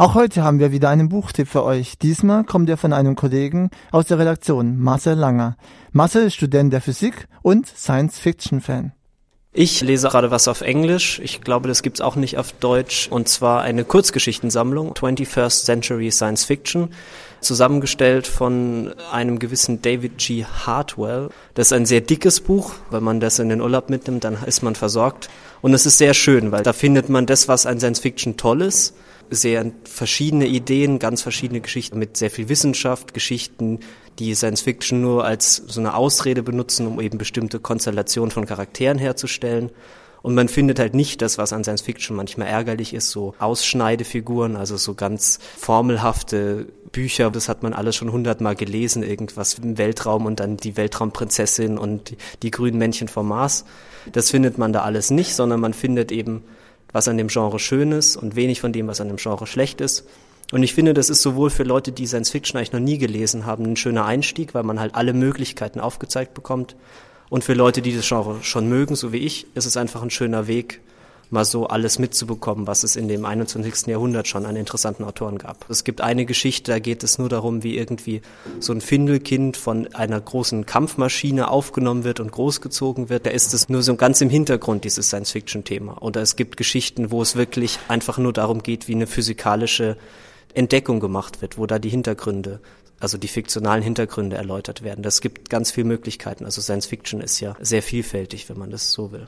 Auch heute haben wir wieder einen Buchtipp für euch. Diesmal kommt er von einem Kollegen aus der Redaktion, Marcel Langer. Marcel ist Student der Physik und Science-Fiction-Fan. Ich lese gerade was auf Englisch. Ich glaube, das gibt's auch nicht auf Deutsch. Und zwar eine Kurzgeschichtensammlung, 21st Century Science Fiction, zusammengestellt von einem gewissen David G. Hartwell. Das ist ein sehr dickes Buch. Wenn man das in den Urlaub mitnimmt, dann ist man versorgt. Und es ist sehr schön, weil da findet man das, was an Science Fiction toll ist sehr verschiedene Ideen, ganz verschiedene Geschichten mit sehr viel Wissenschaft, Geschichten, die Science Fiction nur als so eine Ausrede benutzen, um eben bestimmte Konstellationen von Charakteren herzustellen. Und man findet halt nicht das, was an Science Fiction manchmal ärgerlich ist, so Ausschneidefiguren, also so ganz formelhafte Bücher, das hat man alles schon hundertmal gelesen, irgendwas im Weltraum und dann die Weltraumprinzessin und die grünen Männchen vom Mars. Das findet man da alles nicht, sondern man findet eben was an dem Genre schön ist und wenig von dem, was an dem Genre schlecht ist. Und ich finde, das ist sowohl für Leute, die Science Fiction eigentlich noch nie gelesen haben, ein schöner Einstieg, weil man halt alle Möglichkeiten aufgezeigt bekommt. Und für Leute, die das Genre schon mögen, so wie ich, ist es einfach ein schöner Weg, mal so alles mitzubekommen, was es in dem 21. Jahrhundert schon an interessanten Autoren gab. Es gibt eine Geschichte, da geht es nur darum, wie irgendwie so ein Findelkind von einer großen Kampfmaschine aufgenommen wird und großgezogen wird. Da ist es nur so ganz im Hintergrund, dieses Science-Fiction-Thema. Oder es gibt Geschichten, wo es wirklich einfach nur darum geht, wie eine physikalische Entdeckung gemacht wird, wo da die Hintergründe also die fiktionalen Hintergründe erläutert werden. Das gibt ganz viele Möglichkeiten. Also Science Fiction ist ja sehr vielfältig, wenn man das so will.